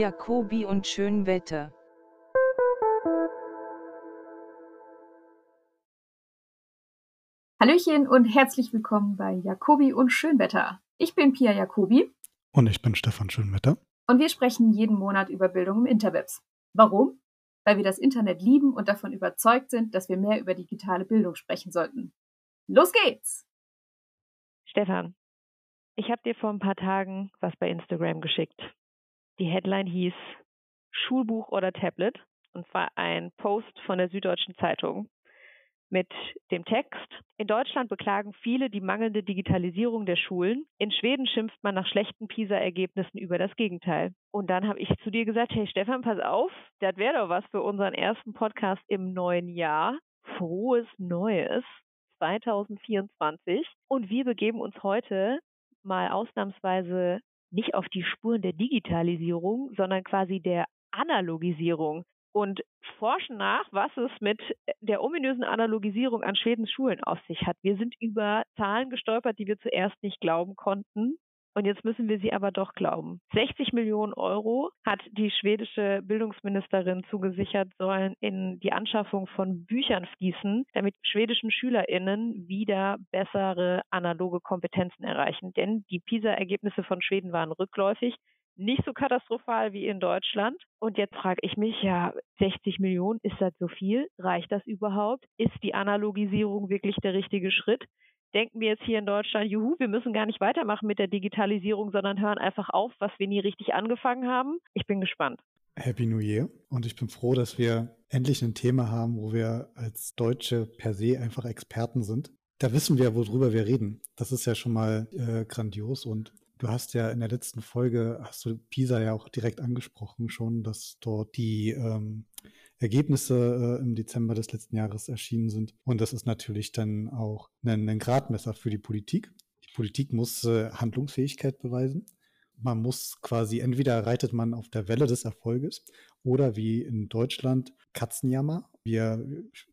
Jacobi und Schönwetter. Hallöchen und herzlich willkommen bei Jacobi und Schönwetter. Ich bin Pia Jacobi. Und ich bin Stefan Schönwetter. Und wir sprechen jeden Monat über Bildung im Interwebs. Warum? Weil wir das Internet lieben und davon überzeugt sind, dass wir mehr über digitale Bildung sprechen sollten. Los geht's! Stefan, ich habe dir vor ein paar Tagen was bei Instagram geschickt. Die Headline hieß Schulbuch oder Tablet und zwar ein Post von der Süddeutschen Zeitung mit dem Text. In Deutschland beklagen viele die mangelnde Digitalisierung der Schulen. In Schweden schimpft man nach schlechten PISA-Ergebnissen über das Gegenteil. Und dann habe ich zu dir gesagt, hey Stefan, pass auf, das wäre doch was für unseren ersten Podcast im neuen Jahr. Frohes Neues 2024. Und wir begeben uns heute mal ausnahmsweise nicht auf die Spuren der Digitalisierung, sondern quasi der Analogisierung und forschen nach, was es mit der ominösen Analogisierung an Schwedens Schulen auf sich hat. Wir sind über Zahlen gestolpert, die wir zuerst nicht glauben konnten. Und jetzt müssen wir sie aber doch glauben. 60 Millionen Euro hat die schwedische Bildungsministerin zugesichert, sollen in die Anschaffung von Büchern fließen, damit schwedischen SchülerInnen wieder bessere analoge Kompetenzen erreichen. Denn die PISA-Ergebnisse von Schweden waren rückläufig nicht so katastrophal wie in Deutschland. Und jetzt frage ich mich, ja, 60 Millionen, ist das so viel? Reicht das überhaupt? Ist die Analogisierung wirklich der richtige Schritt? Denken wir jetzt hier in Deutschland, juhu, wir müssen gar nicht weitermachen mit der Digitalisierung, sondern hören einfach auf, was wir nie richtig angefangen haben? Ich bin gespannt. Happy New Year. Und ich bin froh, dass wir endlich ein Thema haben, wo wir als Deutsche per se einfach Experten sind. Da wissen wir, worüber wir reden. Das ist ja schon mal äh, grandios und Du hast ja in der letzten Folge, hast du Pisa ja auch direkt angesprochen schon, dass dort die ähm, Ergebnisse äh, im Dezember des letzten Jahres erschienen sind. Und das ist natürlich dann auch ein, ein Gradmesser für die Politik. Die Politik muss äh, Handlungsfähigkeit beweisen man muss quasi, entweder reitet man auf der Welle des Erfolges oder wie in Deutschland Katzenjammer. Wir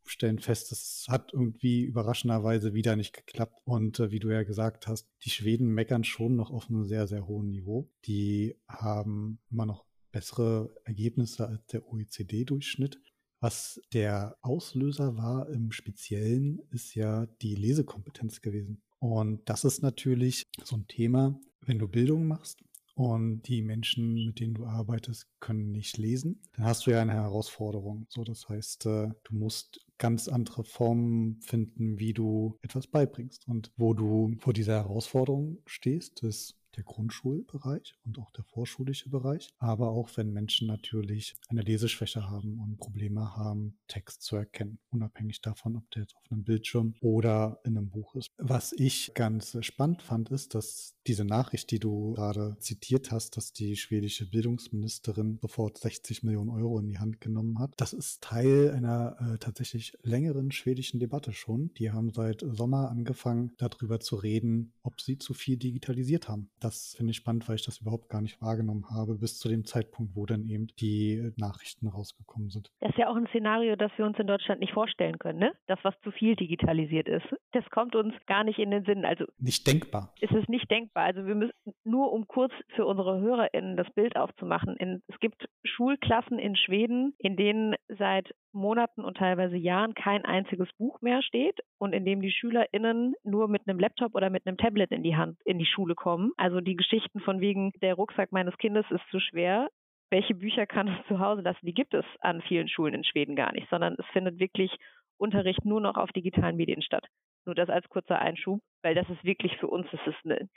stellen fest, es hat irgendwie überraschenderweise wieder nicht geklappt. Und äh, wie du ja gesagt hast, die Schweden meckern schon noch auf einem sehr, sehr hohen Niveau. Die haben immer noch bessere Ergebnisse als der OECD-Durchschnitt. Was der Auslöser war im Speziellen, ist ja die Lesekompetenz gewesen. Und das ist natürlich so ein Thema, wenn du Bildung machst, und die Menschen, mit denen du arbeitest, können nicht lesen, dann hast du ja eine Herausforderung. So, das heißt, äh, du musst ganz andere Formen finden, wie du etwas beibringst. Und wo du vor dieser Herausforderung stehst, ist der Grundschulbereich und auch der vorschulische Bereich. Aber auch wenn Menschen natürlich eine Leseschwäche haben und Probleme haben, Text zu erkennen, unabhängig davon, ob der jetzt auf einem Bildschirm oder in einem Buch ist. Was ich ganz spannend fand, ist, dass diese Nachricht, die du gerade zitiert hast, dass die schwedische Bildungsministerin sofort 60 Millionen Euro in die Hand genommen hat, das ist Teil einer äh, tatsächlich längeren schwedischen Debatte schon. Die haben seit Sommer angefangen, darüber zu reden, ob sie zu viel digitalisiert haben. Das finde ich spannend, weil ich das überhaupt gar nicht wahrgenommen habe, bis zu dem Zeitpunkt, wo dann eben die Nachrichten rausgekommen sind. Das ist ja auch ein Szenario, das wir uns in Deutschland nicht vorstellen können, ne? Das, was zu viel digitalisiert ist. Das kommt uns gar nicht in den Sinn. Also nicht denkbar. Ist es nicht denkbar denkbar. Also wir müssen nur, um kurz für unsere HörerInnen das Bild aufzumachen. In, es gibt Schulklassen in Schweden, in denen seit Monaten und teilweise Jahren kein einziges Buch mehr steht und in dem die SchülerInnen nur mit einem Laptop oder mit einem Tablet in die Hand in die Schule kommen. Also die Geschichten von wegen, der Rucksack meines Kindes ist zu schwer, welche Bücher kann es zu Hause lassen, die gibt es an vielen Schulen in Schweden gar nicht, sondern es findet wirklich Unterricht nur noch auf digitalen Medien statt. Nur das als kurzer Einschub, weil das ist wirklich für uns, das ist eine,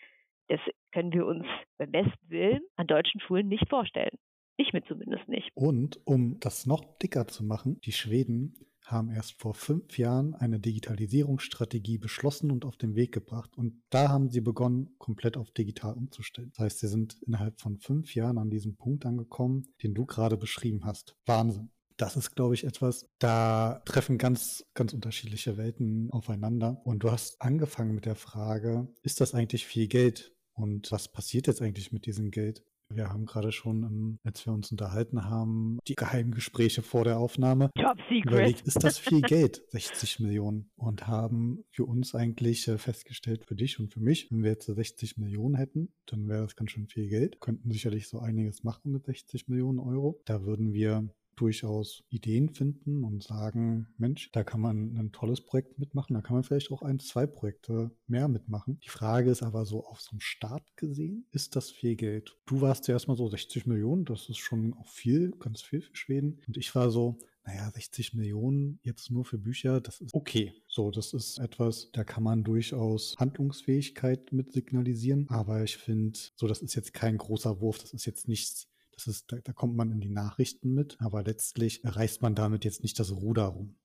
das können wir uns beim besten Willen an deutschen Schulen nicht vorstellen. Ich mir zumindest nicht. Und um das noch dicker zu machen, die Schweden haben erst vor fünf Jahren eine Digitalisierungsstrategie beschlossen und auf den Weg gebracht. Und da haben sie begonnen, komplett auf digital umzustellen. Das heißt, sie sind innerhalb von fünf Jahren an diesem Punkt angekommen, den du gerade beschrieben hast. Wahnsinn. Das ist, glaube ich, etwas, da treffen ganz, ganz unterschiedliche Welten aufeinander. Und du hast angefangen mit der Frage, ist das eigentlich viel Geld, Und was passiert jetzt eigentlich mit diesem Geld? Wir haben gerade schon, ähm, als wir uns unterhalten haben, die Geheimgespräche vor der Aufnahme Top Secret. überlegt, ist das viel Geld, 60 Millionen? Und haben für uns eigentlich äh, festgestellt, für dich und für mich, wenn wir jetzt 60 Millionen hätten, dann wäre das ganz schön viel Geld. Könnten sicherlich so einiges machen mit 60 Millionen Euro. Da würden wir durchaus Ideen finden und sagen, Mensch, da kann man ein tolles Projekt mitmachen, da kann man vielleicht auch ein, zwei Projekte mehr mitmachen. Die Frage ist aber so, auf so einem Start gesehen, ist das viel Geld? Du warst ja erstmal so 60 Millionen, das ist schon auch viel, ganz viel für Schweden. Und ich war so, naja, 60 Millionen jetzt nur für Bücher, das ist okay. So, das ist etwas, da kann man durchaus Handlungsfähigkeit mit signalisieren. Aber ich finde, so, das ist jetzt kein großer Wurf, das ist jetzt nichts das ist, da, da kommt man in die Nachrichten mit, aber letztlich reißt man damit jetzt nicht das Ruder rum.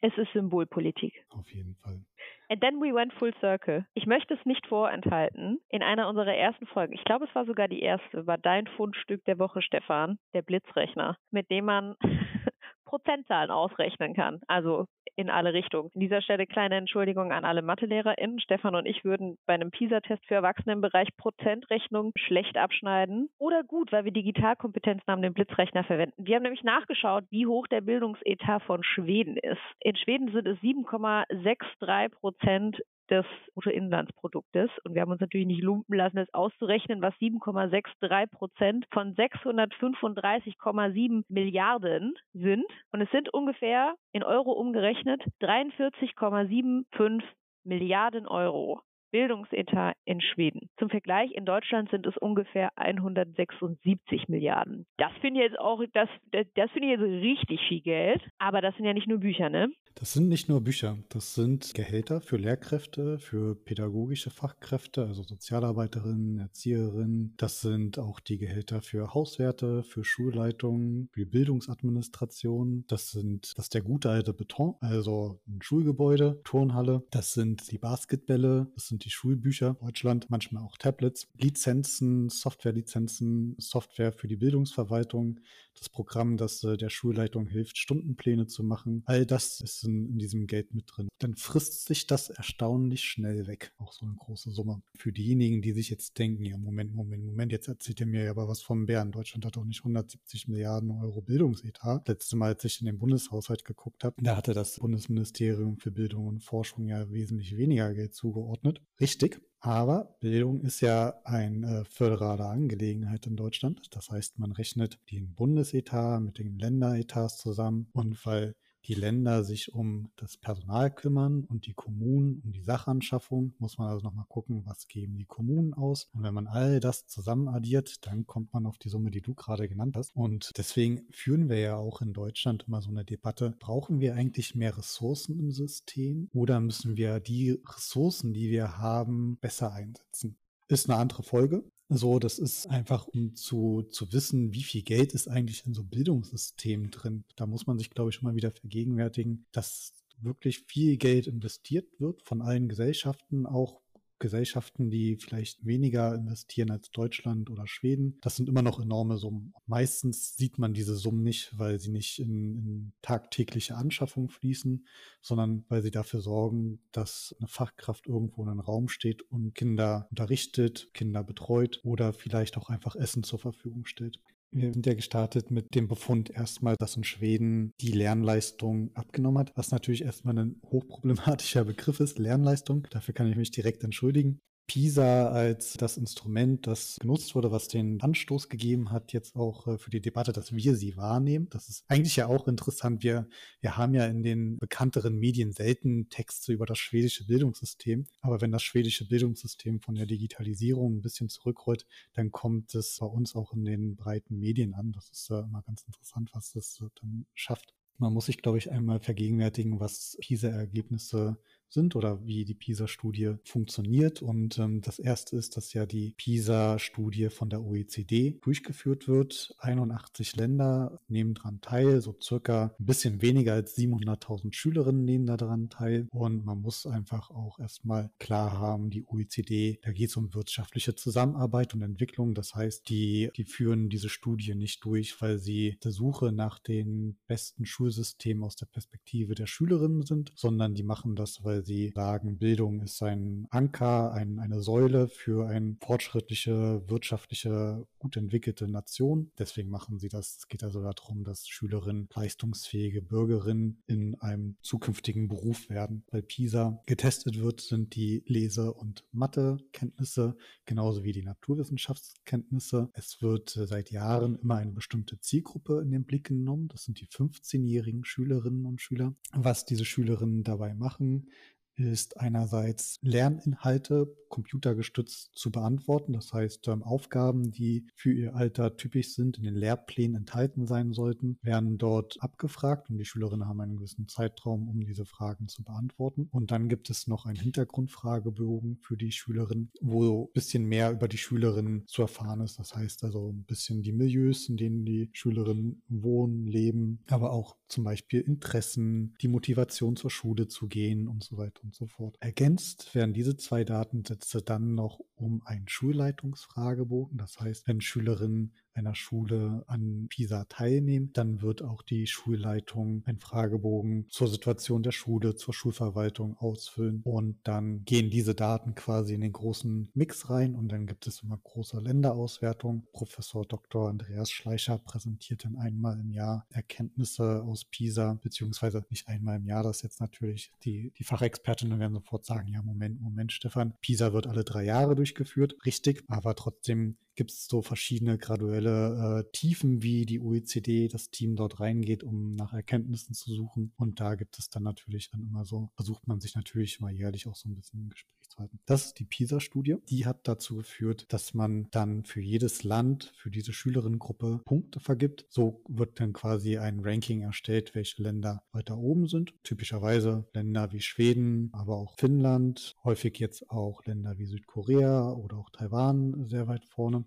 Es ist Symbolpolitik. Auf jeden Fall. And then we went full circle. Ich möchte es nicht vorenthalten. In einer unserer ersten Folgen, ich glaube, es war sogar die erste, war dein Fundstück der Woche, Stefan, der Blitzrechner, mit dem man Prozentzahlen ausrechnen kann. Also in alle Richtungen. An dieser Stelle kleine Entschuldigung an alle MathelehrerInnen. Stefan und ich würden bei einem PISA-Test für Erwachsene im Bereich Prozentrechnung schlecht abschneiden. Oder gut, weil wir Digitalkompetenzen haben, den Blitzrechner verwenden. Wir haben nämlich nachgeschaut, wie hoch der Bildungsetat von Schweden ist. In Schweden sind es 7,63 Prozent des Bruttoinlandsproduktes. Und wir haben uns natürlich nicht lumpen lassen, es auszurechnen, was 7,63 Prozent von 635,7 Milliarden sind. Und es sind ungefähr in Euro umgerechnet 43,75 Milliarden Euro. Bildungsetat in Schweden. Zum Vergleich, in Deutschland sind es ungefähr 176 Milliarden. Das finde ich jetzt auch, das, das, das finde ich jetzt richtig viel Geld. Aber das sind ja nicht nur Bücher, ne? Das sind nicht nur Bücher, das sind Gehälter für Lehrkräfte, für pädagogische Fachkräfte, also Sozialarbeiterinnen, Erzieherinnen. Das sind auch die Gehälter für Hauswerte, für Schulleitungen, für Bildungsadministration. Das sind das ist der gute alte Beton, also ein Schulgebäude, Turnhalle. Das sind die Basketbälle, das sind die Schulbücher Deutschland, manchmal auch Tablets, Lizenzen, Softwarelizenzen, Software für die Bildungsverwaltung, das Programm, das äh, der Schulleitung hilft, Stundenpläne zu machen. All das ist in, in, diesem Geld mit drin. Dann frisst sich das erstaunlich schnell weg. Auch so eine große Summe. Für diejenigen, die sich jetzt denken, ja, Moment, Moment, Moment, jetzt erzählt ihr mir aber was vom Bären. Deutschland hat doch nicht 170 Milliarden Euro Bildungsetat. Letztes Mal, als ich in den Bundeshaushalt geguckt habe, da hatte das Bundesministerium für Bildung und Forschung ja wesentlich weniger Geld zugeordnet. Richtig, aber Bildung ist ja eine äh, föderale Angelegenheit in Deutschland. Das heißt, man rechnet den Bundesetat mit den Länderetats zusammen. Und weil die Länder sich um das Personal kümmern und die Kommunen um die Sachanschaffung, muss man also nochmal gucken, was geben die Kommunen aus. Und wenn man all das zusammen addiert, dann kommt man auf die Summe, die du gerade genannt hast. Und deswegen führen wir ja auch in Deutschland immer so eine Debatte, brauchen wir eigentlich mehr Ressourcen im System oder müssen wir die Ressourcen, die wir haben, besser einsetzen? Ist eine andere Folge. So, das ist einfach, um zu, zu wissen, wie viel Geld ist eigentlich in so Bildungssystemen drin. Da muss man sich, glaube ich, schon mal wieder vergegenwärtigen, dass wirklich viel Geld investiert wird von allen Gesellschaften, auch Gesellschaften, die vielleicht weniger investieren als Deutschland oder Schweden. Das sind immer noch enorme Summen. Meistens sieht man diese Summen nicht, weil sie nicht in, in tagtägliche Anschaffung fließen, sondern weil sie dafür sorgen, dass eine Fachkraft irgendwo in einem Raum steht und Kinder unterrichtet, Kinder betreut oder vielleicht auch einfach Essen zur Verfügung stellt. Wir sind ja gestartet mit dem Befund erstmal, dass in Schweden die Lernleistung abgenommen hat, was natürlich erstmal ein hochproblematischer Begriff ist, Lernleistung. Dafür kann ich mich direkt entschuldigen. PISA als das Instrument, das genutzt wurde, was den Anstoß gegeben hat, jetzt auch äh, für die Debatte, dass wir sie wahrnehmen. Das ist eigentlich ja auch interessant. Wir, wir haben ja in den bekannteren Medien selten Texte über das schwedische Bildungssystem. Aber wenn das schwedische Bildungssystem von der Digitalisierung ein bisschen zurückrollt, dann kommt es bei uns auch in den breiten Medien an. Das ist äh, immer ganz interessant, was das dann schafft. Man muss sich, glaube ich, einmal vergegenwärtigen, was PISA-Ergebnisse sind oder wie die PISA-Studie funktioniert. Und ähm, das erste ist, dass ja die PISA-Studie von der OECD durchgeführt wird. 81 Länder nehmen daran teil, so circa ein bisschen weniger als 700.000 Schülerinnen nehmen daran teil. Und man muss einfach auch erstmal klar haben, die OECD, da geht es um wirtschaftliche Zusammenarbeit und Entwicklung. Das heißt, die, die führen diese Studie nicht durch, weil sie der Suche nach den besten Schulsystemen aus der Perspektive der Schülerinnen sind, sondern die machen das, weil sie sagen, Bildung ist ein Anker, ein, eine Säule für eine fortschrittliche, wirtschaftliche, gut entwickelte Nation. Deswegen machen sie das. Es geht also darum, dass Schülerinnen leistungsfähige Bürgerinnen in einem zukünftigen Beruf werden. Bei PISA getestet wird, sind die Lese- und Mathekenntnisse genauso wie die Naturwissenschaftskenntnisse. Es wird äh, seit Jahren immer eine bestimmte Zielgruppe in den Blick genommen. Das sind die 15-jährigen Schülerinnen und Schüler. Was diese Schülerinnen dabei machen, ist einerseits Lerninhalte computergestützt zu beantworten. Das heißt, ähm, Aufgaben, die für ihr Alter typisch sind, in den Lehrplänen enthalten sein sollten, werden dort abgefragt und die Schülerinnen haben einen gewissen Zeitraum, um diese Fragen zu beantworten. Und dann gibt es noch einen Hintergrundfragebogen für die Schülerinnen, wo ein bisschen mehr über die Schülerinnen zu erfahren ist. Das heißt also ein bisschen die Milieus, in denen die Schülerinnen wohnen, leben, aber auch zum Beispiel Interessen, die Motivation zur Schule zu gehen und so weiter und so fort. Ergänzt werden diese zwei Datensätze dann noch um einen Schulleitungsfragebogen. Das heißt, wenn Schülerinnen einer Schule an PISA teilnehmen, dann wird auch die Schulleitung einen Fragebogen zur Situation der Schule, zur Schulverwaltung ausfüllen und dann gehen diese Daten quasi in den großen Mix rein und dann gibt es immer große Länderauswertungen. Professor Dr. Andreas Schleicher präsentiert dann einmal im Jahr Erkenntnisse aus PISA, beziehungsweise nicht einmal im Jahr, das jetzt natürlich die, die Fachexpertinnen werden sofort sagen, ja, Moment, Moment, Stefan, PISA wird alle drei Jahre durchgeführt, richtig, aber trotzdem gibt es so verschiedene graduelle äh, Tiefen, wie die OECD, das Team dort reingeht, um nach Erkenntnissen zu suchen. Und da gibt es dann natürlich dann immer so, versucht man sich natürlich mal jährlich auch so ein bisschen im Gespräch zu halten. Das ist die PISA-Studie. Die hat dazu geführt, dass man dann für jedes Land, für diese Schülerinnengruppe Punkte vergibt. So wird dann quasi ein Ranking erstellt, welche Länder weiter oben sind. Typischerweise Länder wie Schweden, aber auch Finnland, häufig jetzt auch Länder wie Südkorea oder auch Taiwan sehr weit vorne.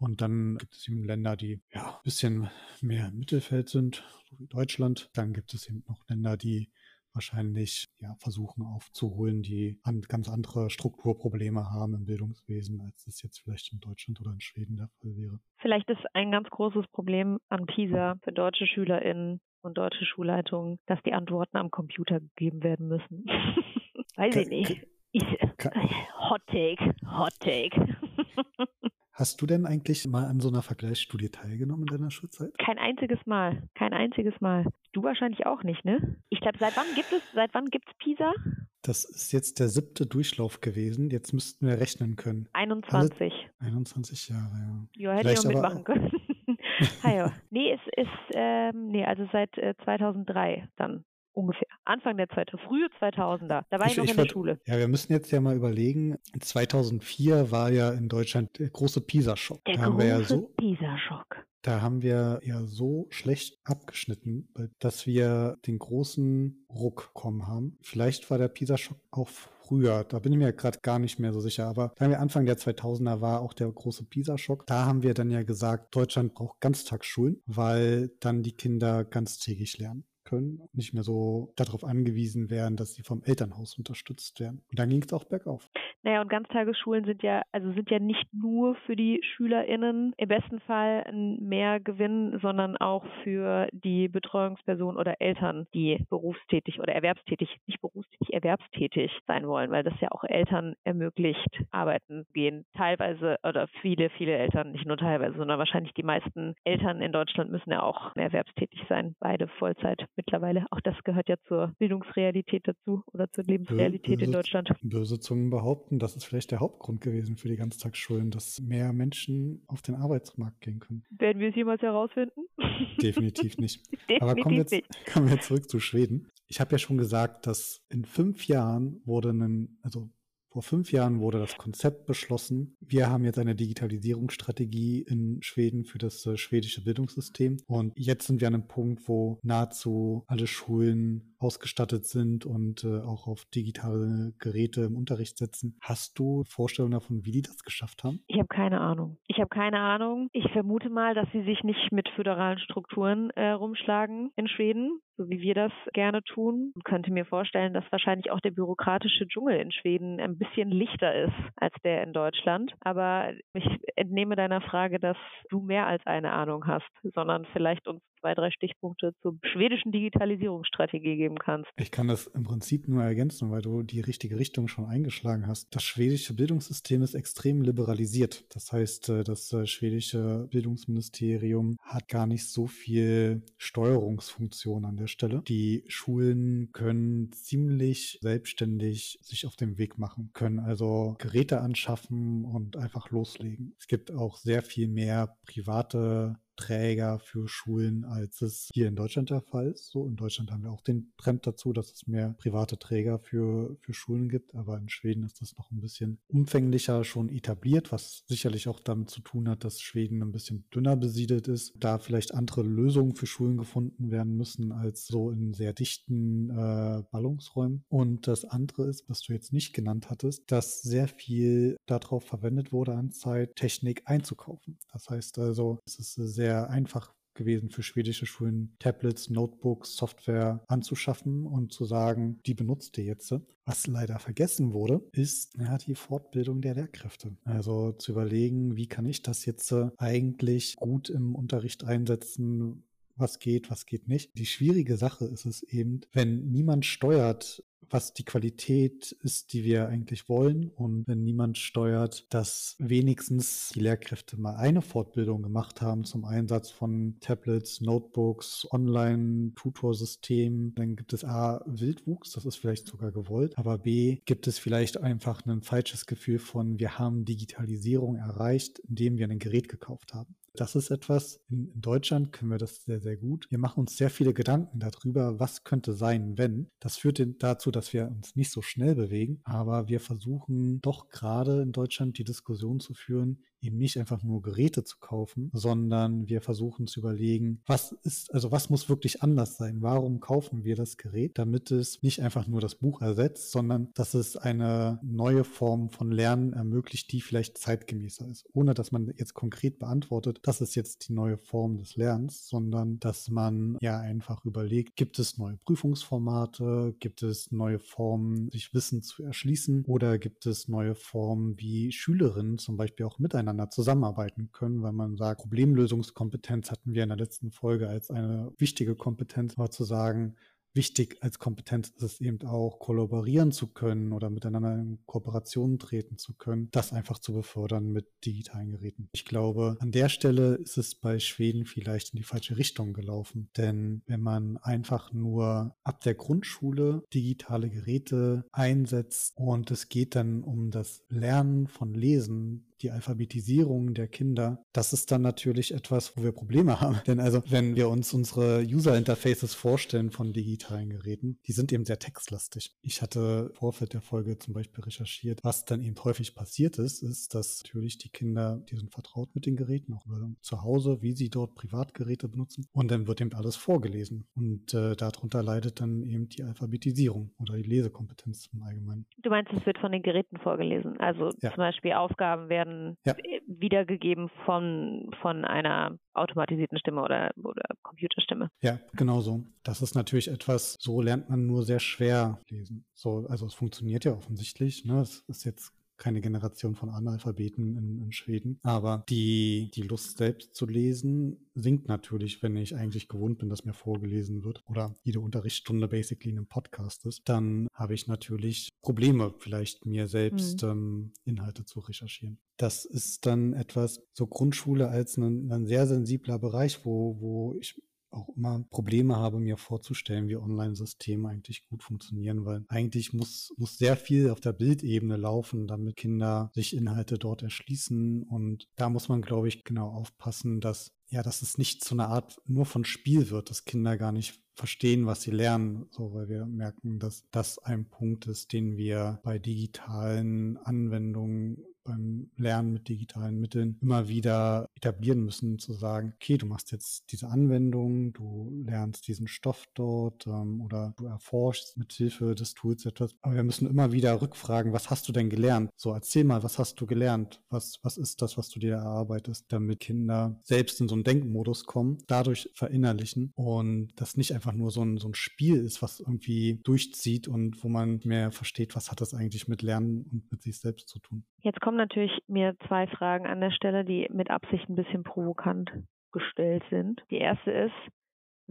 Und dann gibt es eben Länder, die ja ein bisschen mehr im Mittelfeld sind, so wie Deutschland. Dann gibt es eben noch Länder, die wahrscheinlich ja, versuchen aufzuholen, die an, ganz andere Strukturprobleme haben im Bildungswesen, als es jetzt vielleicht in Deutschland oder in Schweden der Fall wäre. Vielleicht ist ein ganz großes Problem an PISA für deutsche SchülerInnen und deutsche Schulleitungen, dass die Antworten am Computer gegeben werden müssen. Weiß ich nicht. Ich, Hot Take, Hot Take. Hast du denn eigentlich mal an so einer Vergleichsstudie teilgenommen in deiner Schulzeit? Kein einziges Mal. Kein einziges Mal. Du wahrscheinlich auch nicht, ne? Ich glaube, seit wann gibt es, seit wann gibt's PISA? Das ist jetzt der siebte Durchlauf gewesen. Jetzt müssten wir rechnen können. 21. Alle 21 Jahre, ja. Ja, hätte ich auch mitmachen können. ja. Nee, es ist, ähm, nee, also seit äh, 2003 dann ungefähr. Anfang der zweite, frühe 2000er. Da war ich, ich noch ich in der Schule. Ja, wir müssen jetzt ja mal überlegen. 2004 war ja in Deutschland der große PISA-Schock. Der da große ja so, PISA-Schock. Da haben wir ja so schlecht abgeschnitten, dass wir den großen Ruck kommen haben. Vielleicht war der PISA-Schock auch früher, da bin ich mir gerade gar nicht mehr so sicher, aber sagen wir Anfang der 2000er war auch der große PISA-Schock. Da haben wir dann ja gesagt, Deutschland braucht Ganztagsschulen, weil dann die Kinder ganztägig lernen können, nicht mehr so darauf angewiesen wären, dass sie vom Elternhaus unterstützt werden. Und dann ging es auch bergauf. Naja, und Ganztagesschulen sind ja, also sind ja nicht nur für die SchülerInnen im besten Fall ein Mehrgewinn, sondern auch für die Betreuungsperson oder Eltern, die berufstätig oder erwerbstätig, nicht berufstätig, erwerbstätig sein wollen, weil das ja auch Eltern ermöglicht, arbeiten gehen. Teilweise oder viele, viele Eltern, nicht nur teilweise, sondern wahrscheinlich die meisten Eltern in Deutschland müssen ja auch erwerbstätig sein, beide Vollzeit mittlerweile. Auch das gehört ja zur Bildungsrealität dazu oder zur Lebensrealität böse, in Deutschland. Böse Zungen behaupten, das ist vielleicht der Hauptgrund gewesen für die Ganztagsschulen, dass mehr Menschen auf den Arbeitsmarkt gehen können. Werden wir es jemals herausfinden? Definitiv nicht. Definitiv Aber kommen wir, jetzt, nicht. kommen wir zurück zu Schweden. Ich habe ja schon gesagt, dass in fünf Jahren wurde ein, also vor fünf Jahren wurde das Konzept beschlossen. Wir haben jetzt eine Digitalisierungsstrategie in Schweden für das äh, schwedische Bildungssystem. Und jetzt sind wir an einem Punkt, wo nahezu alle Schulen ausgestattet sind und äh, auch auf digitale Geräte im Unterricht setzen. Hast du Vorstellungen davon, wie die das geschafft haben? Ich habe keine Ahnung. Ich habe keine Ahnung. Ich vermute mal, dass sie sich nicht mit föderalen Strukturen äh, rumschlagen in Schweden, so wie wir das gerne tun. Ich könnte mir vorstellen, dass wahrscheinlich auch der bürokratische Dschungel in Schweden ein bisschen lichter ist als der in Deutschland. Aber ich entnehme deiner Frage, dass du mehr als eine Ahnung hast, sondern vielleicht uns zwei, drei Stichpunkte zur schwedischen Digitalisierungsstrategie geben kannst. Ich kann das im Prinzip nur ergänzen, weil du die richtige Richtung schon eingeschlagen hast. Das schwedische Bildungssystem ist extrem liberalisiert. Das heißt, äh, das äh, schwedische Bildungsministerium hat gar nicht so viel Steuerungsfunktion an der Stelle. Die Schulen können ziemlich selbstständig sich auf den Weg machen, können also Geräte anschaffen und einfach loslegen. Es gibt auch sehr viel mehr private Träger für Schulen, als es hier in Deutschland der Fall ist. So in Deutschland haben wir auch den Trend dazu, dass es mehr private Träger für, für Schulen gibt, aber in Schweden ist das noch ein bisschen umfänglicher schon etabliert, was sicherlich auch damit zu tun hat, dass Schweden ein bisschen dünner besiedelt ist, da vielleicht andere Lösungen für Schulen gefunden werden müssen als so in sehr dichten äh, Ballungsräumen. Und das andere ist, was du jetzt nicht genannt hattest, dass sehr viel darauf verwendet wurde an Zeit, Technik einzukaufen. Das heißt also, es ist sehr sehr einfach gewesen für schwedische Schulen, Tablets, Notebooks, Software anzuschaffen und zu sagen, die benutzt ihr jetzt. Was leider vergessen wurde, ist ja, die Fortbildung der Lehrkräfte. Also zu überlegen, wie kann ich das jetzt eigentlich gut im Unterricht einsetzen, was geht, was geht nicht. Die schwierige Sache ist es eben, wenn niemand steuert, was die Qualität ist, die wir eigentlich wollen. Und wenn niemand steuert, dass wenigstens die Lehrkräfte mal eine Fortbildung gemacht haben zum Einsatz von Tablets, Notebooks, Online-Tutorsystemen, dann gibt es A, Wildwuchs, das ist vielleicht sogar gewollt, aber B, gibt es vielleicht einfach ein falsches Gefühl von, wir haben Digitalisierung erreicht, indem wir ein Gerät gekauft haben. Das ist etwas, in, Deutschland können wir das sehr, sehr gut. Wir machen uns sehr viele Gedanken darüber, was könnte sein, wenn. Das führt dazu, dass wir uns nicht so schnell bewegen, aber wir versuchen doch gerade in Deutschland die Diskussion zu führen, eben nicht einfach nur Geräte zu kaufen, sondern wir versuchen zu überlegen, was ist, also was muss wirklich anders sein? Warum kaufen wir das Gerät? Damit es nicht einfach nur das Buch ersetzt, sondern dass es eine neue Form von Lernen ermöglicht, die vielleicht zeitgemäßer ist. Ohne dass man jetzt konkret beantwortet, das ist jetzt die neue Form des Lernens, sondern dass man ja einfach überlegt, gibt es neue Prüfungsformate? Gibt es neue Formen, sich Wissen zu erschließen? Oder gibt es neue Formen, wie Schülerinnen zum Beispiel auch miteinander miteinander zusammenarbeiten können, weil man sagt, Problemlösungskompetenz hatten wir in der letzten Folge als eine wichtige Kompetenz, war zu sagen, wichtig als Kompetenz ist es eben auch, kollaborieren zu können oder miteinander in Kooperation treten zu können, das einfach zu befördern mit digitalen Geräten. Ich glaube, an der Stelle ist es bei Schweden vielleicht in die falsche Richtung gelaufen. Denn wenn man einfach nur ab der Grundschule digitale Geräte einsetzt und es geht dann um das Lernen von Lesen, die Alphabetisierung der Kinder, das ist dann natürlich etwas, wo wir Probleme haben. Denn also, wenn wir uns unsere User-Interfaces vorstellen von digitalen Geräten, die sind eben sehr textlastig. Ich hatte im Vorfeld der Folge zum Beispiel recherchiert, was dann eben häufig passiert ist, ist, dass natürlich die Kinder, die sind vertraut mit den Geräten, auch zu Hause, wie sie dort Privatgeräte benutzen. Und dann wird eben alles vorgelesen. Und äh, darunter leidet dann eben die Alphabetisierung oder die Lesekompetenz im Allgemeinen. Du meinst, es wird von den Geräten vorgelesen. Also ja. zum Beispiel Aufgaben werden werden ja. wiedergegeben von, von einer automatisierten Stimme oder, oder Computerstimme. Ja, genau so. Das ist natürlich etwas, so lernt man nur sehr schwer lesen. So, also es funktioniert ja offensichtlich. Ne? Es ist jetzt keine Generation von Analphabeten in, in, Schweden. Aber die, die Lust selbst zu lesen sinkt natürlich, wenn ich eigentlich gewohnt bin, dass mir vorgelesen wird oder jede Unterrichtsstunde basically in einem Podcast ist. Dann habe ich natürlich Probleme, vielleicht mir selbst mhm. ähm, Inhalte zu recherchieren. Das ist dann etwas, so Grundschule als ein, ein sehr sensibler Bereich, wo, wo ich auch immer Probleme habe, mir vorzustellen, wie Online-Systeme eigentlich gut funktionieren, weil eigentlich muss, muss sehr viel auf der Bildebene laufen, damit Kinder sich Inhalte dort erschließen. Und da muss man, glaube ich, genau aufpassen, dass ja, dass es nicht zu einer Art nur von Spiel wird, dass Kinder gar nicht verstehen, was sie lernen, so weil wir merken, dass das ein Punkt ist, den wir bei digitalen Anwendungen beim Lernen mit digitalen Mitteln immer wieder etablieren müssen, zu sagen, okay, du machst jetzt diese Anwendung, du lernst diesen Stoff dort ähm, oder du erforschst mit Hilfe des Tools etwas. Aber wir müssen immer wieder rückfragen, was hast du denn gelernt? So, erzähl mal, was hast du gelernt? Was, was ist das, was du dir erarbeitest, damit Kinder selbst in so einen Denkmodus kommen, dadurch verinnerlichen und das nicht einfach nur so ein, so ein Spiel ist, was irgendwie durchzieht und wo man mehr versteht, was hat das eigentlich mit Lernen und mit sich selbst zu tun. Jetzt kommen natürlich mir zwei Fragen an der Stelle, die mit Absicht ein bisschen provokant gestellt sind. Die erste ist,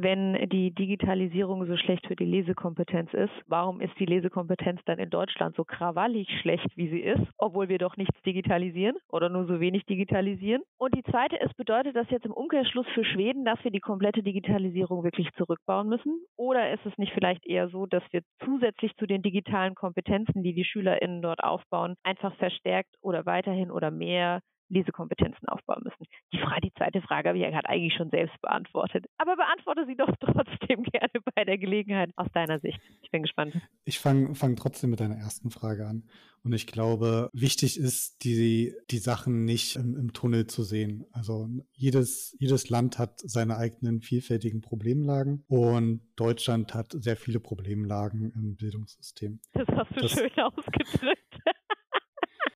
wenn die Digitalisierung so schlecht für die Lesekompetenz ist, warum ist die Lesekompetenz dann in Deutschland so krawallig schlecht, wie sie ist, obwohl wir doch nichts digitalisieren oder nur so wenig digitalisieren? Und die zweite ist, bedeutet das jetzt im Umkehrschluss für Schweden, dass wir die komplette Digitalisierung wirklich zurückbauen müssen? Oder ist es nicht vielleicht eher so, dass wir zusätzlich zu den digitalen Kompetenzen, die die SchülerInnen dort aufbauen, einfach verstärkt oder weiterhin oder mehr Lesekompetenzen aufbauen müssen. Die, Frage, die zweite Frage habe ich ja gerade eigentlich schon selbst beantwortet. Aber beantworte sie doch trotzdem gerne bei der Gelegenheit aus deiner Sicht. Ich bin gespannt. Ich fange fang trotzdem mit deiner ersten Frage an. Und ich glaube, wichtig ist, die, die Sachen nicht im, im Tunnel zu sehen. Also jedes, jedes Land hat seine eigenen vielfältigen Problemlagen und Deutschland hat sehr viele Problemlagen im Bildungssystem. Das hast du das, schön ausgedrückt.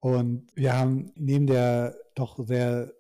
Und wir haben neben der doch sehr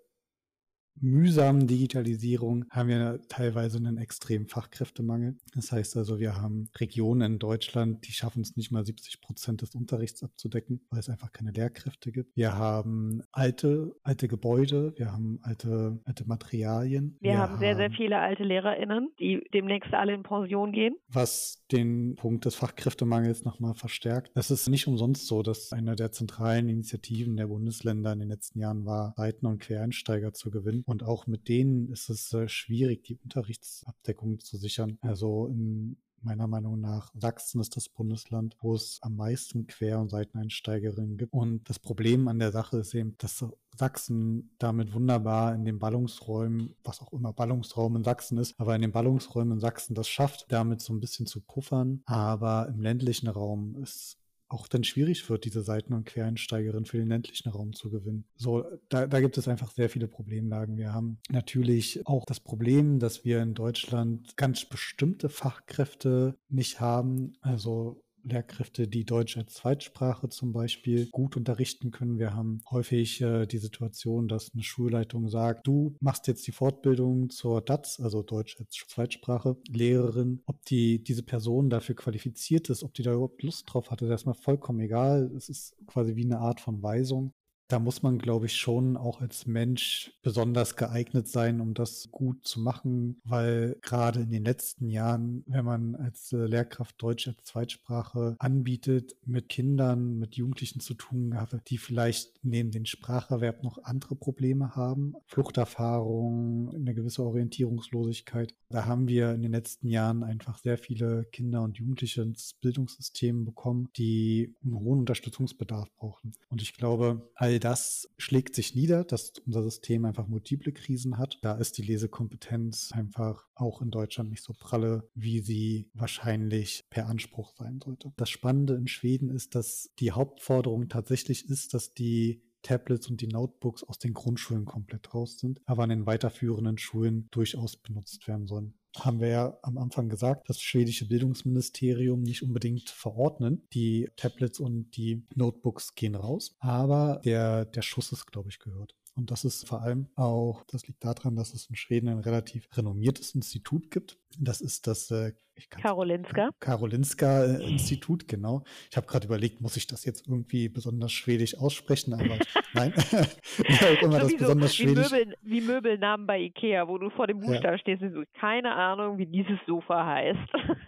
mühsamen Digitalisierung haben wir teilweise einen extremen Fachkräftemangel. Das heißt also, wir haben Regionen in Deutschland, die schaffen es nicht mal 70 Prozent des Unterrichts abzudecken, weil es einfach keine Lehrkräfte gibt. Wir haben alte, alte Gebäude, wir haben alte, alte Materialien. Wir, wir haben sehr, sehr viele alte LehrerInnen, die demnächst alle in Pension gehen. Was den Punkt des Fachkräftemangels nochmal verstärkt. Es ist nicht umsonst so, dass eine der zentralen Initiativen der Bundesländer in den letzten Jahren war, Seiten- und Quereinsteiger zu gewinnen. Und auch mit denen ist es äh, schwierig, die Unterrichtsabdeckung zu sichern. Also in meiner Meinung nach Sachsen ist das Bundesland, wo es am meisten Quer- und Seiteneinsteigerinnen gibt. Und das Problem an der Sache ist eben, dass Sachsen damit wunderbar in den Ballungsräumen, was auch immer Ballungsraum in Sachsen ist, aber in den Ballungsräumen in Sachsen das schafft, damit so ein bisschen zu puffern. Aber im ländlichen Raum ist auch dann schwierig wird, diese Seiten- und Quereinsteigerin für den ländlichen Raum zu gewinnen. So, da, da gibt es einfach sehr viele Problemlagen. Wir haben natürlich auch das Problem, dass wir in Deutschland ganz bestimmte Fachkräfte nicht haben. Also Lehrkräfte, die Deutsch als Zweitsprache zum Beispiel gut unterrichten können. Wir haben häufig äh, die Situation, dass eine Schulleitung sagt, du machst jetzt die Fortbildung zur DATS, also Deutsch als Zweitsprache, Lehrerin. Ob die, diese Person dafür qualifiziert ist, ob die da überhaupt Lust drauf hatte, das ist erstmal vollkommen egal. Es ist quasi wie eine Art von Weisung da muss man, glaube ich, schon auch als Mensch besonders geeignet sein, um das gut zu machen, weil gerade in den letzten Jahren, wenn man als äh, Lehrkraft Deutsch als Zweitsprache anbietet, mit Kindern, mit Jugendlichen zu tun gehabt, die vielleicht neben dem Spracherwerb noch andere Probleme haben, Fluchterfahrung, eine gewisse Orientierungslosigkeit. Da haben wir in den letzten Jahren einfach sehr viele Kinder und Jugendliche ins Bildungssystem bekommen, die einen hohen Unterstützungsbedarf brauchen. Und ich glaube, all das schlägt sich nieder, dass unser System einfach multiple Krisen hat. Da ist die Lesekompetenz einfach auch in Deutschland nicht so pralle, wie sie wahrscheinlich per Anspruch sein sollte. Das Spannende in Schweden ist, dass die Hauptforderung tatsächlich ist, dass die Tablets und die Notebooks aus den Grundschulen komplett raus sind, aber an den weiterführenden Schulen durchaus benutzt werden sollen haben wir ja am Anfang gesagt, das schwedische Bildungsministerium nicht unbedingt verordnen. Die Tablets und die Notebooks gehen raus, aber der, der Schuss ist, glaube ich, gehört. Und das ist vor allem auch, das liegt daran, dass es in Schweden ein relativ renommiertes Institut gibt. Das ist das äh, Karolinska. Karolinska äh, Institut, genau. Ich habe gerade überlegt, muss ich das jetzt irgendwie besonders schwedisch aussprechen, aber nein. immer das besonders wie schwedisch. Möbel, wie Möbelnamen bei Ikea, wo du vor dem Buchstaben ja. stehst und so, keine Ahnung, wie dieses Sofa heißt.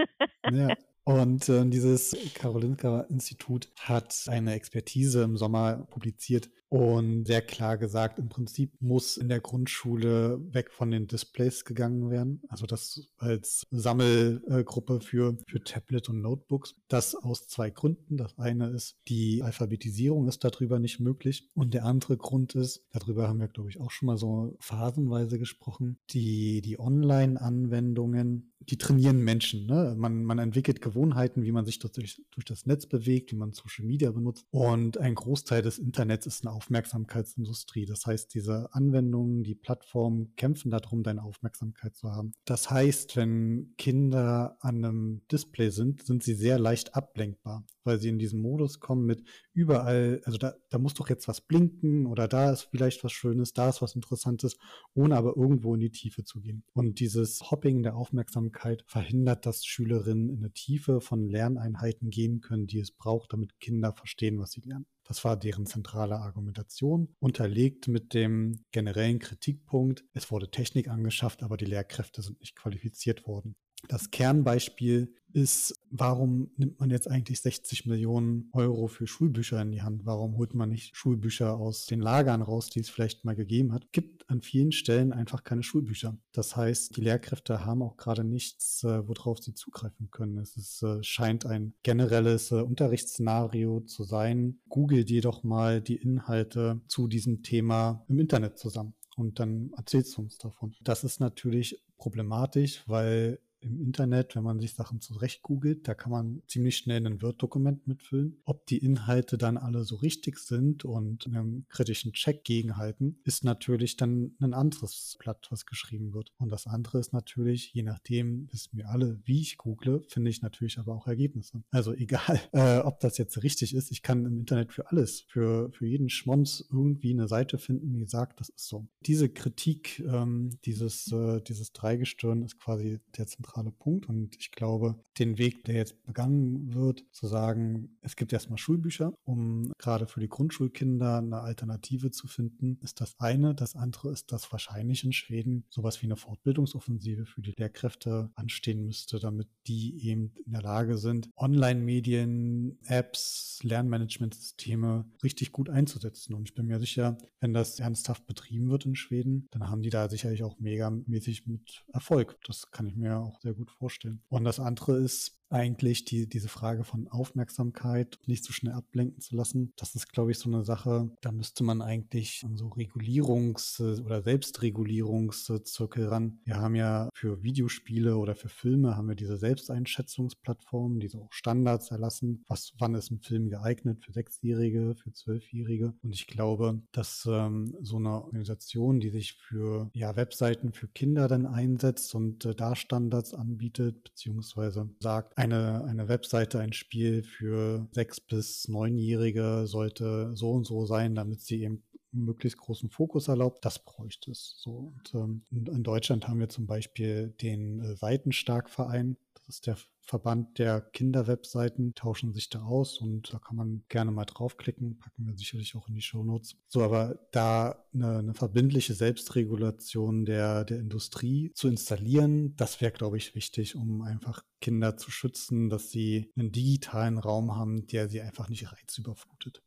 ja, und äh, dieses Karolinska-Institut hat eine Expertise im Sommer publiziert und sehr klar gesagt, im Prinzip muss in der Grundschule weg von den Displays gegangen werden. Also das als Sammelgruppe für, für Tablet und Notebooks. Das aus zwei Gründen. Das eine ist, die Alphabetisierung ist darüber nicht möglich. Und der andere Grund ist, darüber haben wir, glaube ich, auch schon mal so phasenweise gesprochen, die, die Online-Anwendungen die trainieren Menschen. Ne? Man, man entwickelt Gewohnheiten, wie man sich durch, durch das Netz bewegt, wie man Social Media benutzt. Und ein Großteil des Internets ist eine Aufmerksamkeitsindustrie. Das heißt, diese Anwendungen, die Plattformen kämpfen darum, deine Aufmerksamkeit zu haben. Das heißt, wenn Kinder an einem Display sind, sind sie sehr leicht ablenkbar, weil sie in diesen Modus kommen mit überall, also da, da muss doch jetzt was blinken oder da ist vielleicht was Schönes, da ist was Interessantes, ohne aber irgendwo in die Tiefe zu gehen. Und dieses Hopping der Aufmerksamkeit verhindert, dass Schülerinnen in eine Tiefe von Lerneinheiten gehen können, die es braucht, damit Kinder verstehen, was sie lernen. Das war deren zentrale Argumentation, unterlegt mit dem generellen Kritikpunkt, es wurde Technik angeschafft, aber die Lehrkräfte sind nicht qualifiziert worden. Das Kernbeispiel ist, warum nimmt man jetzt eigentlich 60 Millionen Euro für Schulbücher in die Hand? Warum holt man nicht Schulbücher aus den Lagern raus, die es vielleicht mal gegeben hat? Gibt an vielen Stellen einfach keine Schulbücher. Das heißt, die Lehrkräfte haben auch gerade nichts, äh, worauf sie zugreifen können. Es ist, äh, scheint ein generelles äh, Unterrichtsszenario zu sein. Googelt jedoch mal die Inhalte zu diesem Thema im Internet zusammen und dann erzählst du uns davon. Das ist natürlich problematisch, weil im Internet, wenn man sich Sachen zurecht googelt, da kann man ziemlich schnell ein Word-Dokument mitfüllen. Ob die Inhalte dann alle so richtig sind und einem kritischen Check gegenhalten, ist natürlich dann ein anderes Blatt, was geschrieben wird. Und das andere ist natürlich, je nachdem, wissen wir alle, wie ich google, finde ich natürlich aber auch Ergebnisse. Also egal, äh, ob das jetzt richtig ist, ich kann im Internet für alles, für, für jeden Schmonz irgendwie eine Seite finden, die sagt, das ist so. Diese Kritik, ähm, dieses, äh, dieses Dreigestirn ist quasi der zentrale zentrale Punkt. Und ich glaube, den Weg, der jetzt begangen wird, zu sagen, es gibt erstmal Schulbücher, um gerade für die Grundschulkinder eine Alternative zu finden, ist das eine. Das andere ist, dass wahrscheinlich in Schweden sowas wie eine Fortbildungsoffensive für die Lehrkräfte anstehen müsste, damit die eben in der Lage sind, Online-Medien, Apps, Lernmanagementsysteme richtig gut einzusetzen. Und ich bin mir sicher, wenn das ernsthaft betrieben wird in Schweden, dann haben die da sicherlich auch megamäßig mit Erfolg. Das kann ich mir auch sehr gut vorstellen. Und das andere ist, eigentlich die, diese Frage von Aufmerksamkeit nicht so schnell ablenken zu lassen. Das ist, glaube ich, so eine Sache, da müsste man eigentlich an so Regulierungs- oder Selbstregulierungszirkel ran. Wir haben ja für Videospiele oder für Filme haben wir diese Selbsteinschätzungsplattformen, die so auch Standards erlassen. Was, wann ist ein Film geeignet für Sechsjährige, für Zwölfjährige? Und ich glaube, dass ähm, so eine Organisation, die sich für ja, Webseiten für Kinder dann einsetzt und äh, da Standards anbietet, beziehungsweise sagt, eine, eine Webseite, ein Spiel für sechs bis neunjährige sollte so und so sein, damit sie eben möglichst großen Fokus erlaubt, das bräuchte es. So. Und, ähm, in Deutschland haben wir zum Beispiel den äh, Seitenstark-Verein. Das ist der Verband der Kinderwebseiten, tauschen sich da aus und da kann man gerne mal draufklicken, packen wir sicherlich auch in die Shownotes. So, aber da eine, eine verbindliche Selbstregulation der, der Industrie zu installieren, das wäre, glaube ich, wichtig, um einfach Kinder zu schützen, dass sie einen digitalen Raum haben, der sie einfach nicht reizüberflutet.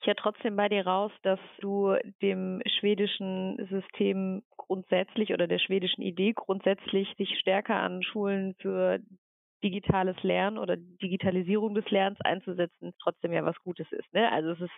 Ich höre trotzdem bei dir raus, dass du dem schwedischen System grundsätzlich oder der schwedischen Idee grundsätzlich sich stärker an Schulen für digitales Lernen oder Digitalisierung des Lernens einzusetzen, trotzdem ja was Gutes ist. Ne? Also es ist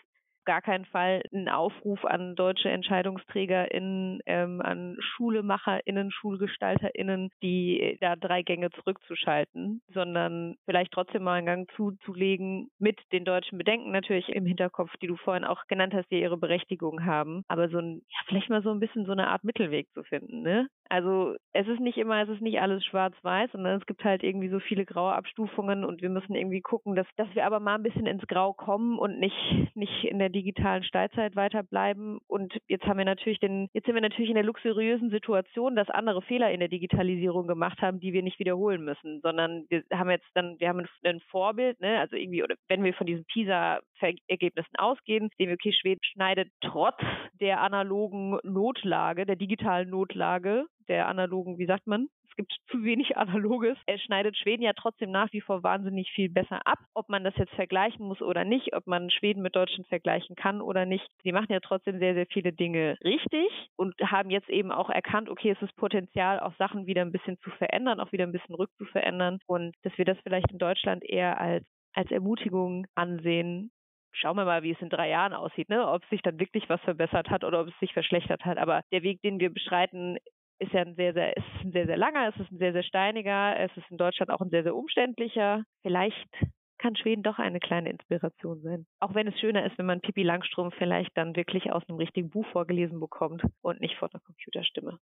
gar keinen Fall ein Aufruf an deutsche EntscheidungsträgerInnen, ähm, an SchulemacherInnen, SchulgestalterInnen, die da drei Gänge zurückzuschalten, sondern vielleicht trotzdem mal einen Gang zuzulegen mit den deutschen Bedenken natürlich im Hinterkopf, die du vorhin auch genannt hast, die ihre Berechtigung haben, aber so ein, ja, vielleicht mal so ein bisschen so eine Art Mittelweg zu finden, ne? Also es ist nicht immer, es ist nicht alles schwarz-weiß, sondern es gibt halt irgendwie so viele graue Abstufungen und wir müssen irgendwie gucken, dass, dass wir aber mal ein bisschen ins Grau kommen und nicht, nicht in der digitalen Steinzeit weiterbleiben. Und jetzt haben wir natürlich den, jetzt sind wir natürlich in der luxuriösen Situation, dass andere Fehler in der Digitalisierung gemacht haben, die wir nicht wiederholen müssen, sondern wir haben jetzt dann, wir haben ein Vorbild, ne, also irgendwie, oder wenn wir von diesen PISA-Ergebnissen ausgehen, sehen wir, okay, Schweden schneidet trotz der analogen Notlage, der digitalen Notlage, der analogen, wie sagt man, gibt zu wenig Analoges. Es schneidet Schweden ja trotzdem nach wie vor wahnsinnig viel besser ab. Ob man das jetzt vergleichen muss oder nicht, ob man Schweden mit Deutschland vergleichen kann oder nicht. Sie machen ja trotzdem sehr, sehr viele Dinge richtig und haben jetzt eben auch erkannt, okay, es ist Potenzial, auch Sachen wieder ein bisschen zu verändern, auch wieder ein bisschen rückzuverändern und dass wir das vielleicht in Deutschland eher als als Ermutigung ansehen, schauen wir mal, wie es in drei Jahren aussieht, ne? ob sich dann wirklich was verbessert hat oder ob es sich verschlechtert hat. Aber der Weg, den wir beschreiten, ist ja ein sehr, sehr, ist ein sehr, sehr langer, es ist ein sehr, sehr steiniger, es ist in Deutschland auch ein sehr, sehr umständlicher. Vielleicht kann Schweden doch eine kleine Inspiration sein. Auch wenn es schöner ist, wenn man Pipi Langstrom vielleicht dann wirklich aus einem richtigen Buch vorgelesen bekommt und nicht vor einer Computerstimme.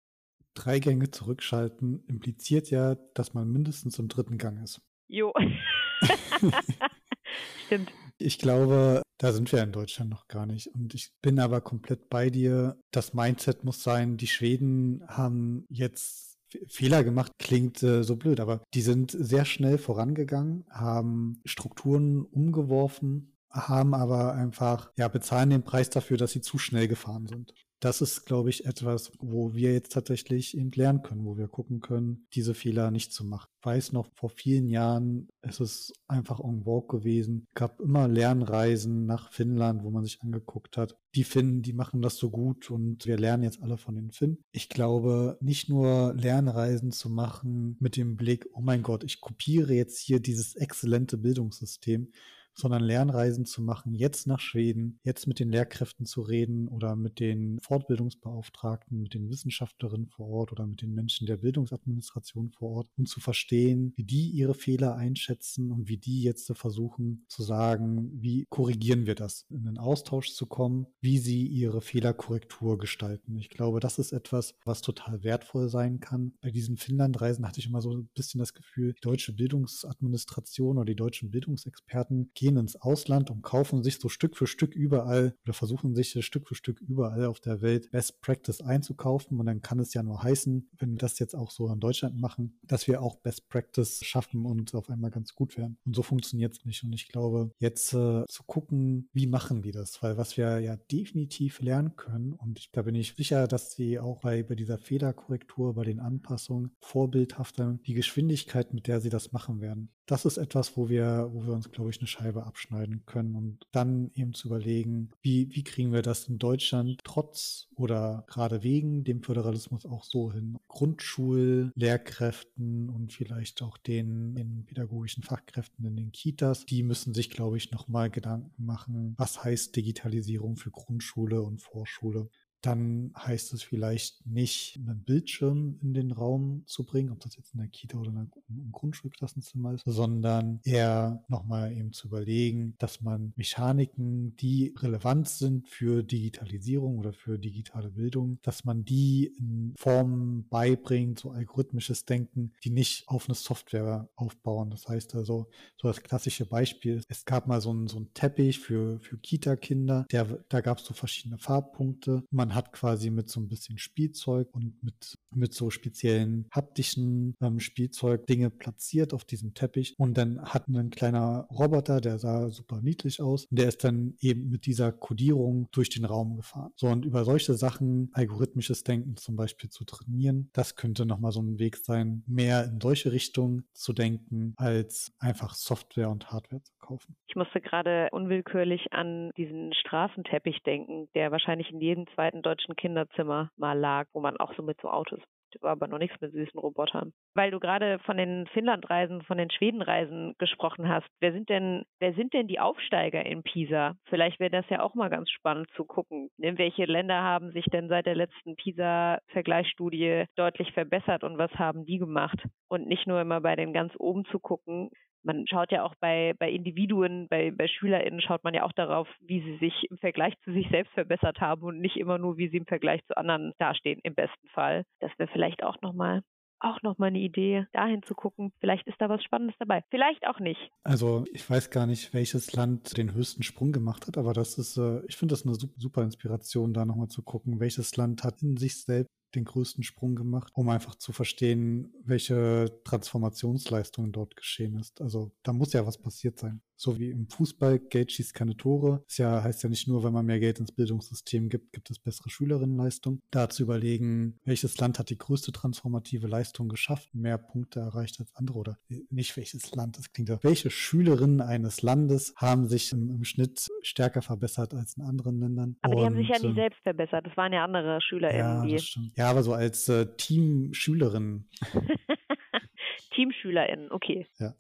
Drei Gänge zurückschalten impliziert ja, dass man mindestens im dritten Gang ist. Jo. Stimmt. Ich glaube, da sind wir in Deutschland noch gar nicht. Und ich bin aber komplett bei dir. Das Mindset muss sein, die Schweden haben jetzt Fehler gemacht, klingt äh, so blöd, aber die sind sehr schnell vorangegangen, haben Strukturen umgeworfen, haben aber einfach, ja, bezahlen den Preis dafür, dass sie zu schnell gefahren sind das ist, glaube ich, etwas, wo wir jetzt tatsächlich eben lernen können, wo wir gucken können, diese Fehler nicht zu machen. Ich weiß noch, vor vielen Jahren ist es einfach en vogue gewesen. Es gab immer Lernreisen nach Finnland, wo man sich angeguckt hat. Die Finnen, die machen das so gut und wir lernen jetzt alle von den Finnen. Ich glaube, nicht nur Lernreisen zu machen mit dem Blick, oh mein Gott, ich kopiere jetzt hier dieses exzellente Bildungssystem, sondern Lernreisen zu machen, jetzt nach Schweden, jetzt mit den Lehrkräften zu reden oder mit den Fortbildungsbeauftragten, mit den Wissenschaftlerinnen vor Ort oder mit den Menschen der Bildungsadministration vor Ort, um zu verstehen, wie die ihre Fehler einschätzen und wie die jetzt versuchen zu sagen, wie korrigieren wir das, in den Austausch zu kommen, wie sie ihre Fehlerkorrektur gestalten. Ich glaube, das ist etwas, was total wertvoll sein kann. Bei diesen Finnlandreisen hatte ich immer so ein bisschen das Gefühl, die deutsche Bildungsadministration oder die deutschen Bildungsexperten gehen ins Ausland und kaufen sich so Stück für Stück überall oder versuchen sich Stück für Stück überall auf der Welt Best Practice einzukaufen. Und dann kann es ja nur heißen, wenn wir das jetzt auch so in Deutschland machen, dass wir auch Best Practice schaffen und auf einmal ganz gut werden. Und so funktioniert es nicht. Und ich glaube, jetzt äh, zu gucken, wie machen die das? Weil was wir ja definitiv lernen können, und ich, da bin ich sicher, dass sie auch bei, bei dieser Fehlerkorrektur, bei den Anpassungen vorbildhafter die Geschwindigkeit, mit der sie das machen werden. Das ist etwas, wo wir, wo wir uns, glaube ich, eine Scheibe Scheibe abschneiden können und dann eben zu überlegen, wie, wie kriegen wir das in Deutschland trotz oder gerade wegen dem Föderalismus auch so hin. Grundschullehrkräften und vielleicht auch den, den pädagogischen Fachkräften in den Kitas, die müssen sich, glaube ich, nochmal Gedanken machen, was heißt Digitalisierung für Grundschule und Vorschule dann heißt es vielleicht nicht, einen Bildschirm in den Raum zu bringen, ob das jetzt in der Kita oder im Grundschulklassenzimmer ist, sondern eher nochmal eben zu überlegen, dass man Mechaniken, die relevant sind für Digitalisierung oder für digitale Bildung, dass man die in Formen beibringt, so algorithmisches Denken, die nicht auf eine Software aufbauen. Das heißt also, so das klassische Beispiel, es gab mal so einen, so einen Teppich für, für Kita-Kinder, da gab es so verschiedene Farbpunkte. Man hat quasi mit so ein bisschen Spielzeug und mit, mit so speziellen haptischen ähm, Spielzeug Dinge platziert auf diesem Teppich und dann hat ein kleiner Roboter, der sah super niedlich aus, der ist dann eben mit dieser Codierung durch den Raum gefahren. So und über solche Sachen algorithmisches Denken zum Beispiel zu trainieren, das könnte nochmal so ein Weg sein, mehr in solche Richtungen zu denken, als einfach Software und Hardware zu kaufen. Ich musste gerade unwillkürlich an diesen Straßenteppich denken, der wahrscheinlich in jedem zweiten deutschen Kinderzimmer mal lag, wo man auch so mit so Autos war aber noch nichts mit süßen Robotern. Weil du gerade von den Finnlandreisen, von den Schwedenreisen gesprochen hast. Wer sind denn, wer sind denn die Aufsteiger in Pisa? Vielleicht wäre das ja auch mal ganz spannend zu gucken. In welche Länder haben sich denn seit der letzten Pisa-Vergleichsstudie deutlich verbessert und was haben die gemacht? Und nicht nur immer bei den ganz oben zu gucken, man schaut ja auch bei, bei Individuen, bei, bei SchülerInnen schaut man ja auch darauf, wie sie sich im Vergleich zu sich selbst verbessert haben und nicht immer nur, wie sie im Vergleich zu anderen dastehen, im besten Fall. Das wäre vielleicht auch nochmal auch nochmal eine Idee, dahin zu gucken. Vielleicht ist da was Spannendes dabei. Vielleicht auch nicht. Also ich weiß gar nicht, welches Land den höchsten Sprung gemacht hat, aber das ist, äh, ich finde das eine super Inspiration, da nochmal zu gucken, welches Land hat in sich selbst den größten Sprung gemacht, um einfach zu verstehen, welche Transformationsleistung dort geschehen ist. Also da muss ja was passiert sein so wie im Fußball, Geld schießt keine Tore. Das ja, heißt ja nicht nur, wenn man mehr Geld ins Bildungssystem gibt, gibt es bessere Schülerinnenleistung. Da zu überlegen, welches Land hat die größte transformative Leistung geschafft, mehr Punkte erreicht als andere oder nicht welches Land, das klingt ja. Welche Schülerinnen eines Landes haben sich im, im Schnitt stärker verbessert als in anderen Ländern? Aber die haben sich ja nie ähm, selbst verbessert. Das waren ja andere SchülerInnen. Ja, das stimmt. ja aber so als äh, Team-Schülerinnen. TeamschülerInnen, okay. Ja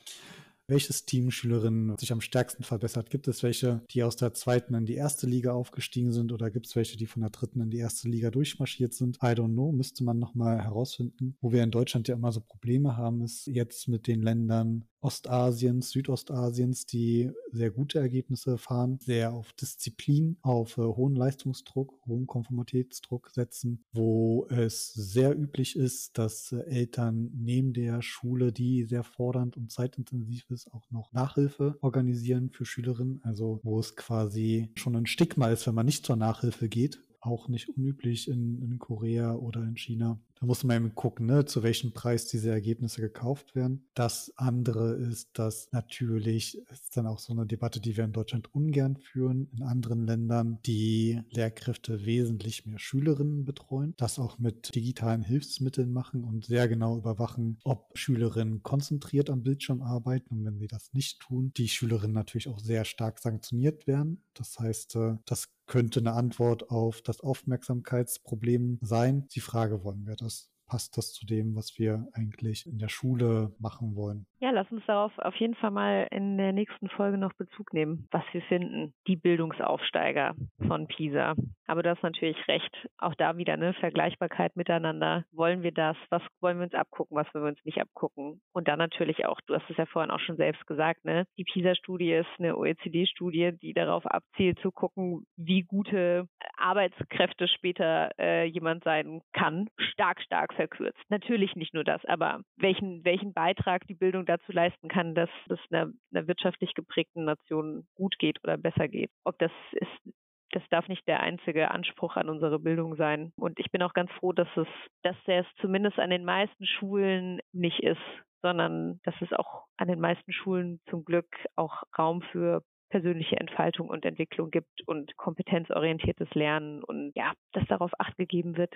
welches Team Schülerinnen sich am stärksten verbessert? Gibt es welche, die aus der zweiten in die erste Liga aufgestiegen sind oder gibt es welche, die von der dritten in die erste Liga durchmarschiert sind? I don't know, müsste man nochmal herausfinden. Wo wir in Deutschland ja immer so Probleme haben, ist jetzt mit den Ländern Ostasiens, Südostasiens, die sehr gute Ergebnisse fahren, sehr auf Disziplin, auf äh, hohen Leistungsdruck, hohen Konformitätsdruck setzen, wo es sehr üblich ist, dass äh, Eltern neben der Schule, die sehr fordernd und zeitintensiv ist, auch noch Nachhilfe organisieren für Schülerinnen. Also wo es quasi schon ein Stigma ist, wenn man nicht zur Nachhilfe geht, auch nicht unüblich in, in Korea oder in China, Da muss man eben gucken, ne, zu welchem Preis diese Ergebnisse gekauft werden. Das andere ist, dass natürlich ist dann auch so eine Debatte, die wir in Deutschland ungern führen, in anderen Ländern die Lehrkräfte wesentlich mehr Schülerinnen betreuen, das auch mit digitalen Hilfsmitteln machen und sehr genau überwachen, ob Schülerinnen konzentriert am Bildschirm arbeiten und wenn sie das nicht tun, die Schülerinnen natürlich auch sehr stark sanktioniert werden. Das heißt, äh, das könnte eine Antwort auf das Aufmerksamkeitsproblem sein. Die Frage, wollen wir das? Passt das zu dem, was wir eigentlich in der Schule machen wollen? Ja, lass uns darauf auf jeden Fall mal in der nächsten Folge noch Bezug nehmen, was wir finden. Die Bildungsaufsteiger von PISA. Aber du hast natürlich recht. Auch da wieder eine Vergleichbarkeit miteinander. Wollen wir das? Was wollen wir uns abgucken? Was wollen wir uns nicht abgucken? Und dann natürlich auch, du hast es ja vorhin auch schon selbst gesagt, ne? Die PISA-Studie ist eine OECD-Studie, die darauf abzielt, zu gucken, wie gute Arbeitskräfte später äh, jemand sein kann. Stark, stark verkürzt. Natürlich nicht nur das, aber welchen, welchen Beitrag die Bildung dazu leisten kann, dass es einer, einer wirtschaftlich geprägten Nation gut geht oder besser geht. Ob das ist das darf nicht der einzige Anspruch an unsere Bildung sein. Und ich bin auch ganz froh, dass es, dass es zumindest an den meisten Schulen nicht ist, sondern dass es auch an den meisten Schulen zum Glück auch Raum für persönliche Entfaltung und Entwicklung gibt und kompetenzorientiertes Lernen und ja, dass darauf Acht gegeben wird.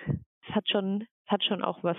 Es hat schon, es hat schon auch was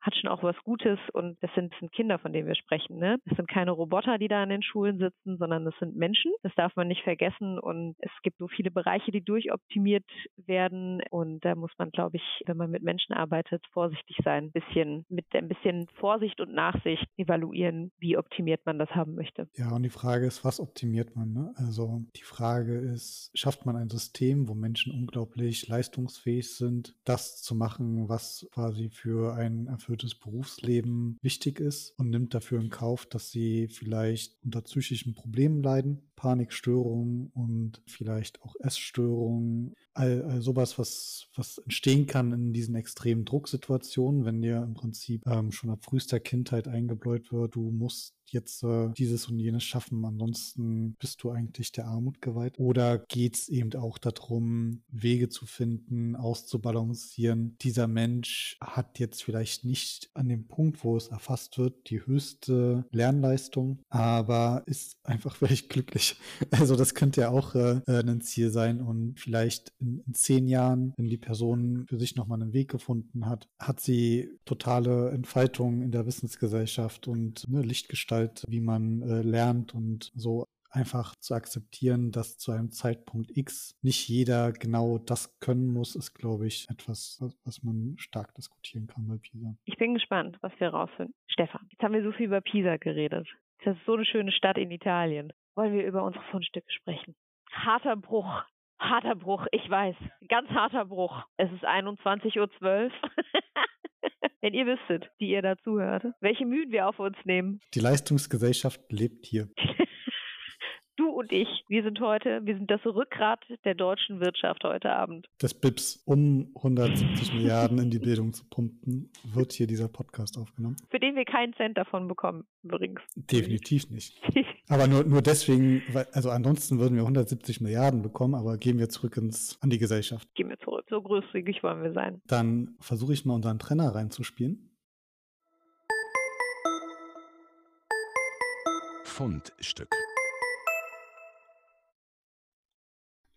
hat schon auch was Gutes und das sind, sind Kinder, von denen wir sprechen. Ne? Das sind keine Roboter, die da in den Schulen sitzen, sondern das sind Menschen. Das darf man nicht vergessen und es gibt so viele Bereiche, die durchoptimiert werden und da muss man, glaube ich, wenn man mit Menschen arbeitet, vorsichtig sein, ein bisschen mit ein bisschen Vorsicht und Nachsicht evaluieren, wie optimiert man das haben möchte. Ja, und die Frage ist, was optimiert man? Ne? Also die Frage ist, schafft man ein System, wo Menschen unglaublich leistungsfähig sind, das zu machen, was quasi für ein erfülltes Berufsleben wichtig ist und nimmt dafür in Kauf, dass sie vielleicht unter psychischen Problemen leiden, Panikstörungen und vielleicht auch Essstörungen, all, all sowas, was, was entstehen kann in diesen extremen Drucksituationen, wenn dir im Prinzip ähm, schon ab frühester Kindheit eingebläut wird, du musst jetzt äh, dieses und jenes schaffen, ansonsten bist du eigentlich der Armut geweiht? Oder geht es eben auch darum, Wege zu finden, auszubalancieren? Dieser Mensch hat jetzt vielleicht nicht an dem Punkt, wo es erfasst wird, die höchste Lernleistung, aber ist einfach vielleicht glücklich. Also das könnte ja auch äh, ein Ziel sein und vielleicht in, in zehn Jahren, wenn die Person für sich nochmal einen Weg gefunden hat, hat sie totale Entfaltung in der Wissensgesellschaft und eine Lichtgestalt wie man äh, lernt und so einfach zu akzeptieren, dass zu einem Zeitpunkt X nicht jeder genau das können muss, ist, glaube ich, etwas, was man stark diskutieren kann bei Pisa. Ich bin gespannt, was wir rausfinden. Stefan, jetzt haben wir so viel über Pisa geredet. Das ist so eine schöne Stadt in Italien. Wollen wir über unsere Fundstücke sprechen? Harter Bruch. Harter Bruch, ich weiß. Ganz harter Bruch. Es ist 21.12 Uhr. Wenn ihr wüsstet, die ihr dazuhört, welche Mühen wir auf uns nehmen. Die Leistungsgesellschaft lebt hier. du und ich, wir sind heute, wir sind das Rückgrat der deutschen Wirtschaft heute Abend. Das BIPS, um 170 Milliarden in die Bildung zu pumpen, wird hier dieser Podcast aufgenommen. Für den wir keinen Cent davon bekommen, übrigens. Definitiv nicht. aber nur, nur deswegen, weil, also ansonsten würden wir 170 Milliarden bekommen, aber gehen wir zurück ins, an die Gesellschaft. Gehen wir zurück. So großzügig wollen wir sein. Dann versuche ich mal unseren Trenner reinzuspielen. Fundstück.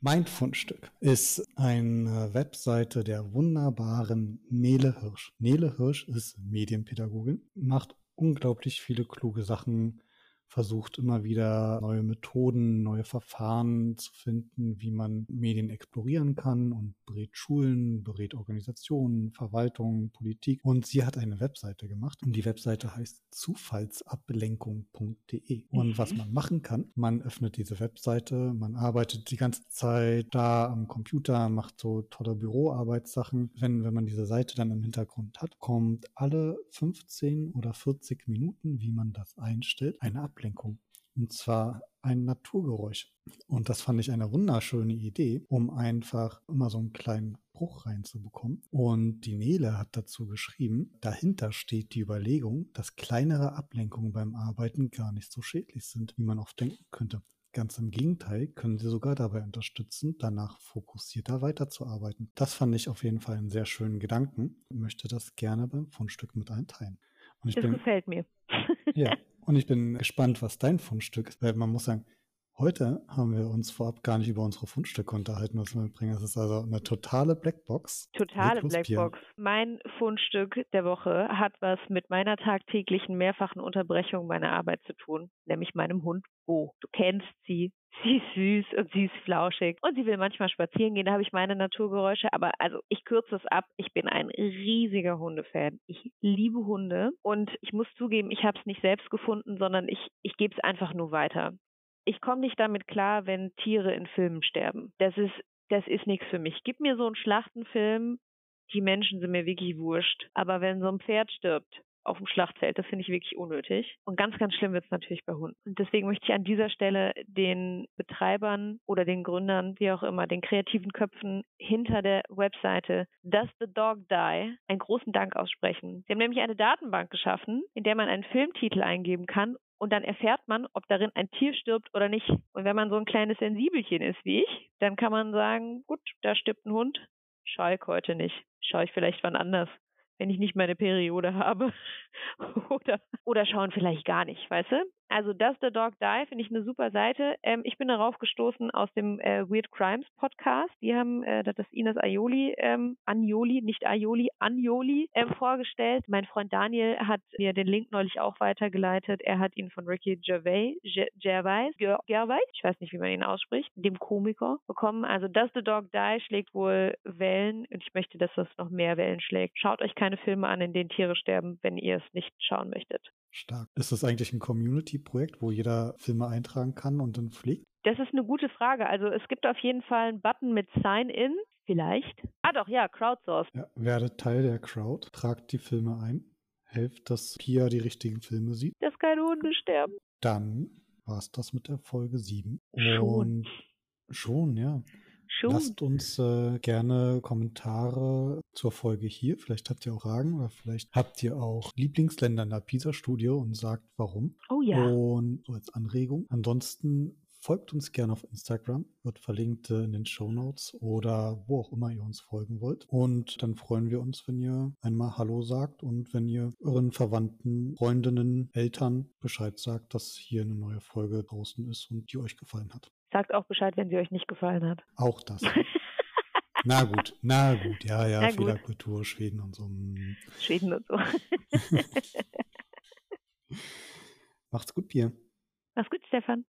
Mein Fundstück ist eine Webseite der wunderbaren Nele Hirsch. Nele Hirsch ist Medienpädagogin, macht unglaublich viele kluge Sachen versucht immer wieder neue Methoden, neue Verfahren zu finden, wie man Medien explorieren kann und berät Schulen, berät Organisationen, Verwaltungen, Politik. Und sie hat eine Webseite gemacht und die Webseite heißt zufallsablenkung.de. Und was mhm. man machen kann, man öffnet diese Webseite, man arbeitet die ganze Zeit da am Computer, macht so tolle Büroarbeitssachen. Wenn, wenn man diese Seite dann im Hintergrund hat, kommt alle 15 oder 40 Minuten, wie man das einstellt, eine Ablenkung Ablenkung. Und zwar ein Naturgeräusch. Und das fand ich eine wunderschöne Idee, um einfach immer so einen kleinen Bruch reinzubekommen. Und die Nele hat dazu geschrieben, dahinter steht die Überlegung, dass kleinere Ablenkungen beim Arbeiten gar nicht so schädlich sind, wie man oft denken könnte. Ganz im Gegenteil, können sie sogar dabei unterstützen, danach fokussierter weiterzuarbeiten. Das fand ich auf jeden Fall einen sehr schönen Gedanken und möchte das gerne beim Fundstück mit einteilen. Und ich Das bin, gefällt mir. ja, und ich bin gespannt, was dein Fundstück ist, weil man muss sagen, Heute haben wir uns vorab gar nicht über unsere Fundstücke unterhalten, was wir mitbringen. Es ist also eine totale Blackbox. Totale. Blackbox. Mein Fundstück der Woche hat was mit meiner tagtäglichen mehrfachen Unterbrechung meiner Arbeit zu tun, nämlich meinem Hund Bo. Du kennst sie. Sie ist süß und sie ist flauschig und sie will manchmal spazieren gehen. Da habe ich meine Naturgeräusche. Aber also ich kürze es ab. Ich bin ein riesiger Hundefan. Ich liebe Hunde und ich muss zugeben, ich habe es nicht selbst gefunden, sondern ich, ich gebe es einfach nur weiter. Ich komme nicht damit klar, wenn Tiere in Filmen sterben. Das ist, das ist nichts für mich. Gib mir so einen Schlachtenfilm, die Menschen sind mir wirklich wurscht. Aber wenn so ein Pferd stirbt auf dem Schlachtfeld, das finde ich wirklich unnötig. Und ganz, ganz schlimm wird es natürlich bei Hunden. Und deswegen möchte ich an dieser Stelle den Betreibern oder den Gründern, wie auch immer, den kreativen Köpfen hinter der Webseite Does the Dog Die einen großen Dank aussprechen. Sie haben nämlich eine Datenbank geschaffen, in der man einen Filmtitel eingeben kann und dann erfährt man, ob darin ein Tier stirbt oder nicht. Und wenn man so ein kleines Sensibelchen ist wie ich, dann kann man sagen, gut, da stirbt ein Hund, schaue ich heute nicht. Schaue ich vielleicht wann anders, wenn ich nicht meine Periode habe. oder, oder schauen vielleicht gar nicht, weißt du? Also Does the Dog Die finde ich eine super Seite. Ähm, ich bin darauf gestoßen aus dem äh, Weird Crimes Podcast. Die haben äh, das Ines Aioli, ähm, Anjoli, nicht Aioli, Anjoli ähm, vorgestellt. Mein Freund Daniel hat mir den Link neulich auch weitergeleitet. Er hat ihn von Ricky Gervais, Ge- Gervais, Ger- Gervais, ich weiß nicht, wie man ihn ausspricht, dem Komiker bekommen. Also Does the Dog Die schlägt wohl Wellen und ich möchte, dass das noch mehr Wellen schlägt. Schaut euch keine Filme an, in denen Tiere sterben, wenn ihr es nicht schauen möchtet. Stark. Ist das eigentlich ein Community-Projekt, wo jeder Filme eintragen kann und dann pflegt? Das ist eine gute Frage. Also es gibt auf jeden Fall einen Button mit Sign-in. Vielleicht. Ah doch, ja, Crowdsource. Ja, werdet Teil der Crowd, tragt die Filme ein, helft, dass Pia die richtigen Filme sieht. Dass keine Hunde sterben. Dann war es das mit der Folge 7. Schon. Und schon, ja. Schon. Lasst uns äh, gerne Kommentare zur Folge hier. Vielleicht habt ihr auch Fragen oder vielleicht habt ihr auch Lieblingsländer in der PISA-Studie und sagt warum. Oh ja. Und so als Anregung. Ansonsten folgt uns gerne auf Instagram, wird verlinkt äh, in den Show Notes oder wo auch immer ihr uns folgen wollt. Und dann freuen wir uns, wenn ihr einmal Hallo sagt und wenn ihr euren Verwandten, Freundinnen, Eltern Bescheid sagt, dass hier eine neue Folge draußen ist und die euch gefallen hat. Sagt auch Bescheid, wenn sie euch nicht gefallen hat. Auch das. Na gut, na gut, ja, ja, gut. Fehlerkultur, Schweden und so. mm. Schweden und so. Macht's gut, Bier. Mach's gut, Stefan.